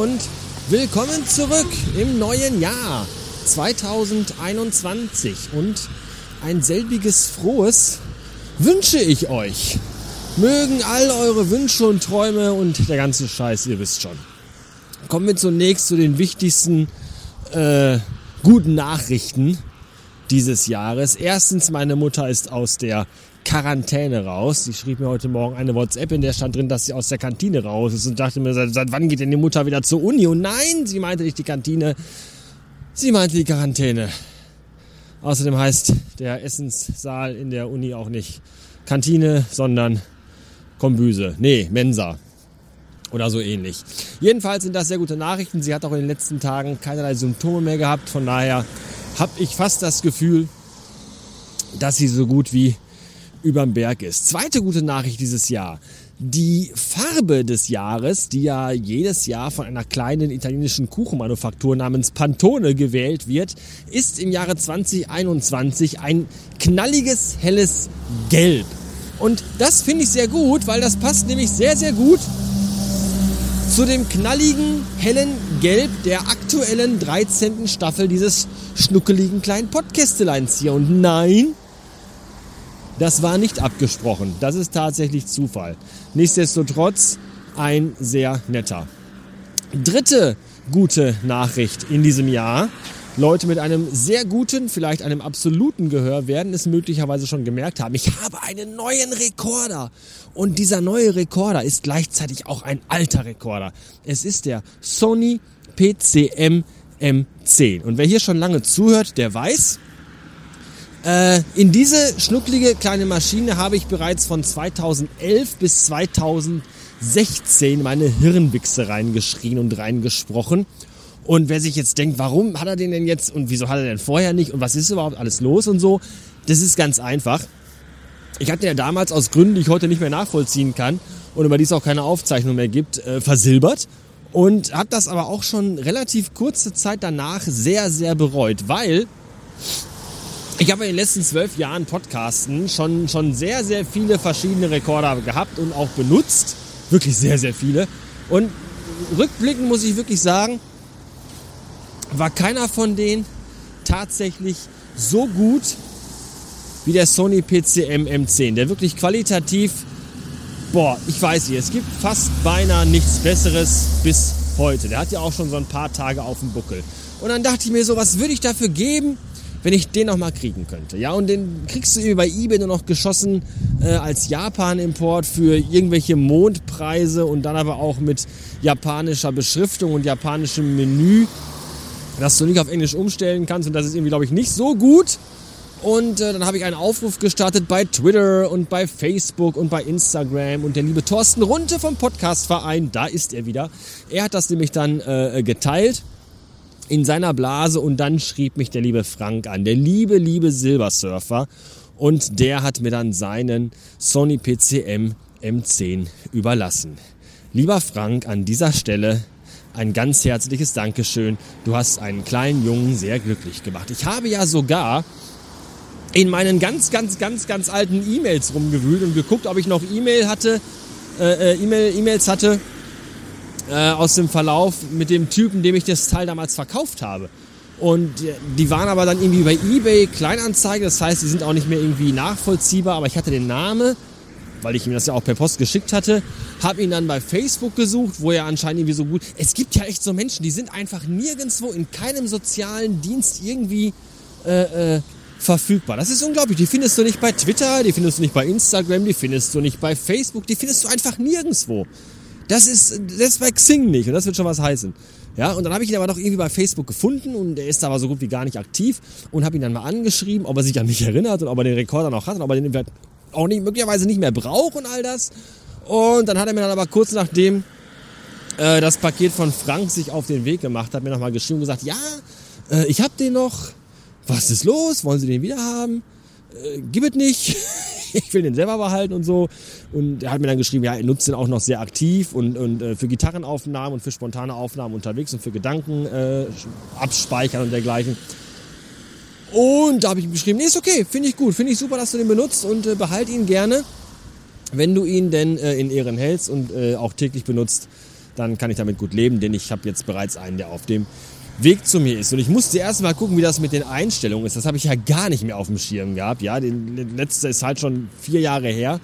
Willkommen zurück im neuen Jahr 2021 und ein selbiges frohes wünsche ich euch. Mögen all eure Wünsche und Träume und der ganze Scheiß, ihr wisst schon. Kommen wir zunächst zu den wichtigsten äh, guten Nachrichten dieses Jahres. Erstens, meine Mutter ist aus der Quarantäne raus. Sie schrieb mir heute Morgen eine WhatsApp, in der stand drin, dass sie aus der Kantine raus ist und dachte mir, seit, seit wann geht denn die Mutter wieder zur Uni? Und nein, sie meinte nicht die Kantine, sie meinte die Quarantäne. Außerdem heißt der Essenssaal in der Uni auch nicht Kantine, sondern Kombüse. Nee, Mensa. Oder so ähnlich. Jedenfalls sind das sehr gute Nachrichten. Sie hat auch in den letzten Tagen keinerlei Symptome mehr gehabt. Von daher habe ich fast das Gefühl, dass sie so gut wie überm Berg ist. Zweite gute Nachricht dieses Jahr. Die Farbe des Jahres, die ja jedes Jahr von einer kleinen italienischen Kuchenmanufaktur namens Pantone gewählt wird, ist im Jahre 2021 ein knalliges, helles Gelb. Und das finde ich sehr gut, weil das passt nämlich sehr, sehr gut zu dem knalligen, hellen Gelb der aktuellen 13. Staffel dieses schnuckeligen kleinen Podcasteleins hier. Und nein, das war nicht abgesprochen. Das ist tatsächlich Zufall. Nichtsdestotrotz ein sehr netter. Dritte gute Nachricht in diesem Jahr. Leute mit einem sehr guten, vielleicht einem absoluten Gehör werden es möglicherweise schon gemerkt haben. Ich habe einen neuen Rekorder. Und dieser neue Rekorder ist gleichzeitig auch ein alter Rekorder. Es ist der Sony PCM M10. Und wer hier schon lange zuhört, der weiß, äh, in diese schnucklige kleine Maschine habe ich bereits von 2011 bis 2016 meine Hirnwichse reingeschrien und reingesprochen. Und wer sich jetzt denkt, warum hat er den denn jetzt und wieso hat er den vorher nicht und was ist überhaupt alles los und so, das ist ganz einfach. Ich hatte ja damals aus Gründen, die ich heute nicht mehr nachvollziehen kann und über die es auch keine Aufzeichnung mehr gibt, äh, versilbert und habe das aber auch schon relativ kurze Zeit danach sehr, sehr bereut, weil ich habe in den letzten zwölf Jahren Podcasten schon, schon sehr, sehr viele verschiedene Rekorder gehabt und auch benutzt. Wirklich sehr, sehr viele. Und rückblickend muss ich wirklich sagen, war keiner von denen tatsächlich so gut wie der Sony PCM M10, der wirklich qualitativ, boah, ich weiß nicht, es gibt fast beinahe nichts Besseres bis heute. Der hat ja auch schon so ein paar Tage auf dem Buckel. Und dann dachte ich mir so, was würde ich dafür geben, wenn ich den noch mal kriegen könnte. Ja, und den kriegst du bei eBay nur noch geschossen äh, als Japan-Import für irgendwelche Mondpreise und dann aber auch mit japanischer Beschriftung und japanischem Menü, dass du nicht auf Englisch umstellen kannst und das ist irgendwie, glaube ich, nicht so gut. Und äh, dann habe ich einen Aufruf gestartet bei Twitter und bei Facebook und bei Instagram. Und der liebe Thorsten Runte vom Podcastverein, da ist er wieder. Er hat das nämlich dann äh, geteilt in seiner Blase und dann schrieb mich der liebe Frank an, der liebe, liebe Silbersurfer und der hat mir dann seinen Sony PCM M10 überlassen. Lieber Frank, an dieser Stelle ein ganz herzliches Dankeschön. Du hast einen kleinen Jungen sehr glücklich gemacht. Ich habe ja sogar in meinen ganz, ganz, ganz, ganz alten E-Mails rumgewühlt und geguckt, ob ich noch E-Mail hatte, äh, äh E-Mail, E-Mails hatte, äh, aus dem Verlauf mit dem Typen, dem ich das Teil damals verkauft habe. Und die waren aber dann irgendwie bei eBay Kleinanzeige, das heißt, die sind auch nicht mehr irgendwie nachvollziehbar, aber ich hatte den Namen, weil ich ihm das ja auch per Post geschickt hatte, habe ihn dann bei Facebook gesucht, wo er anscheinend irgendwie so gut. Es gibt ja echt so Menschen, die sind einfach nirgendwo in keinem sozialen Dienst irgendwie äh, äh, verfügbar. Das ist unglaublich. Die findest du nicht bei Twitter, die findest du nicht bei Instagram, die findest du nicht bei Facebook, die findest du einfach nirgendwo. Das ist, das ist bei Xing nicht und das wird schon was heißen. Ja, und dann habe ich ihn aber noch irgendwie bei Facebook gefunden und er ist aber so gut wie gar nicht aktiv und habe ihn dann mal angeschrieben, ob er sich an mich erinnert und ob er den Rekorder noch hat und ob er den auch nicht, möglicherweise nicht mehr braucht und all das. Und dann hat er mir dann aber kurz nachdem äh, das Paket von Frank sich auf den Weg gemacht hat, mir nochmal geschrieben und gesagt, ja, äh, ich habe den noch. Was ist los? Wollen Sie den wieder haben? Äh, gib es nicht. ich will den selber behalten und so. Und er hat mir dann geschrieben, ja, er nutzt den auch noch sehr aktiv und, und äh, für Gitarrenaufnahmen und für spontane Aufnahmen unterwegs und für Gedanken äh, abspeichern und dergleichen. Und da habe ich ihm geschrieben, nee, ist okay, finde ich gut, finde ich super, dass du den benutzt und äh, behalt ihn gerne, wenn du ihn denn äh, in Ehren hältst und äh, auch täglich benutzt. dann kann ich damit gut leben, denn ich habe jetzt bereits einen, der auf dem Weg zu mir ist. Und ich musste erst mal gucken, wie das mit den Einstellungen ist. Das habe ich ja gar nicht mehr auf dem Schirm gehabt. Ja, den letzte ist halt schon vier Jahre her.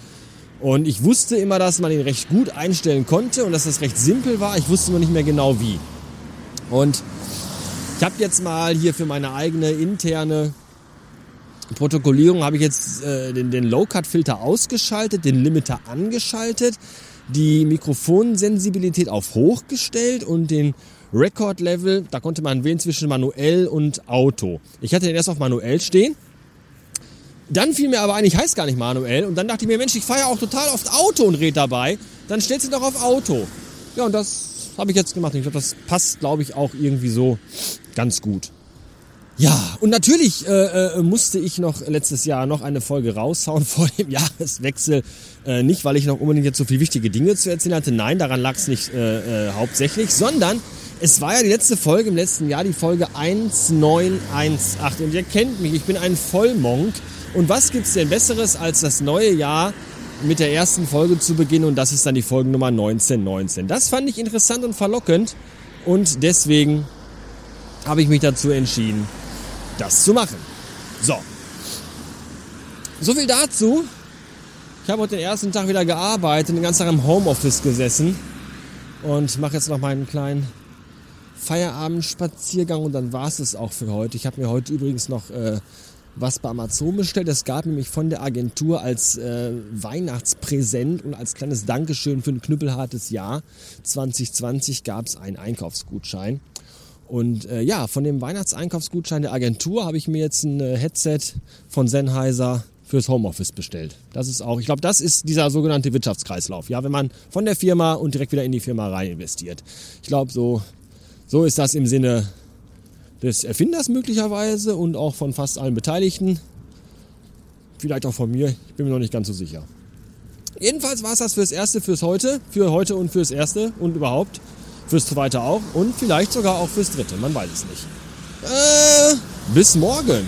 Und ich wusste immer, dass man ihn recht gut einstellen konnte und dass das recht simpel war. Ich wusste nur nicht mehr genau wie. Und ich habe jetzt mal hier für meine eigene interne Protokollierung habe ich jetzt äh, den, den Low-Cut-Filter ausgeschaltet, den Limiter angeschaltet, die Mikrofonsensibilität auf hoch gestellt und den Record-Level, da konnte man wählen zwischen manuell und Auto. Ich hatte den erst auf manuell stehen. Dann fiel mir aber ein, ich heiße gar nicht manuell. Und dann dachte ich mir, Mensch, ich fahre auch total oft Auto und red dabei. Dann stellst du doch auf Auto. Ja, und das habe ich jetzt gemacht. Ich glaube, das passt, glaube ich, auch irgendwie so ganz gut. Ja, und natürlich äh, äh, musste ich noch letztes Jahr noch eine Folge raushauen vor dem Jahreswechsel. Äh, nicht, weil ich noch unbedingt jetzt so viele wichtige Dinge zu erzählen hatte. Nein, daran lag es nicht äh, äh, hauptsächlich, sondern es war ja die letzte Folge im letzten Jahr, die Folge 1918. Und ihr kennt mich, ich bin ein Vollmonk. Und was gibt's denn Besseres, als das neue Jahr mit der ersten Folge zu beginnen? Und das ist dann die Folgennummer 1919. Das fand ich interessant und verlockend. Und deswegen habe ich mich dazu entschieden, das zu machen. So. So viel dazu. Ich habe heute den ersten Tag wieder gearbeitet, den ganzen Tag im Homeoffice gesessen und mache jetzt noch meinen kleinen Feierabendspaziergang und dann war es es auch für heute. Ich habe mir heute übrigens noch äh, was bei Amazon bestellt. Es gab nämlich von der Agentur als äh, Weihnachtspräsent und als kleines Dankeschön für ein knüppelhartes Jahr 2020 gab es einen Einkaufsgutschein. Und äh, ja, von dem Weihnachtseinkaufsgutschein der Agentur habe ich mir jetzt ein äh, Headset von Sennheiser fürs Homeoffice bestellt. Das ist auch, ich glaube, das ist dieser sogenannte Wirtschaftskreislauf. Ja, wenn man von der Firma und direkt wieder in die Firma rein investiert. Ich glaube, so, so ist das im Sinne des Erfinders möglicherweise und auch von fast allen Beteiligten. Vielleicht auch von mir, ich bin mir noch nicht ganz so sicher. Jedenfalls war es das fürs Erste, fürs Heute, für heute und fürs Erste und überhaupt. Fürs Zweite auch und vielleicht sogar auch fürs Dritte, man weiß es nicht. Äh, bis morgen.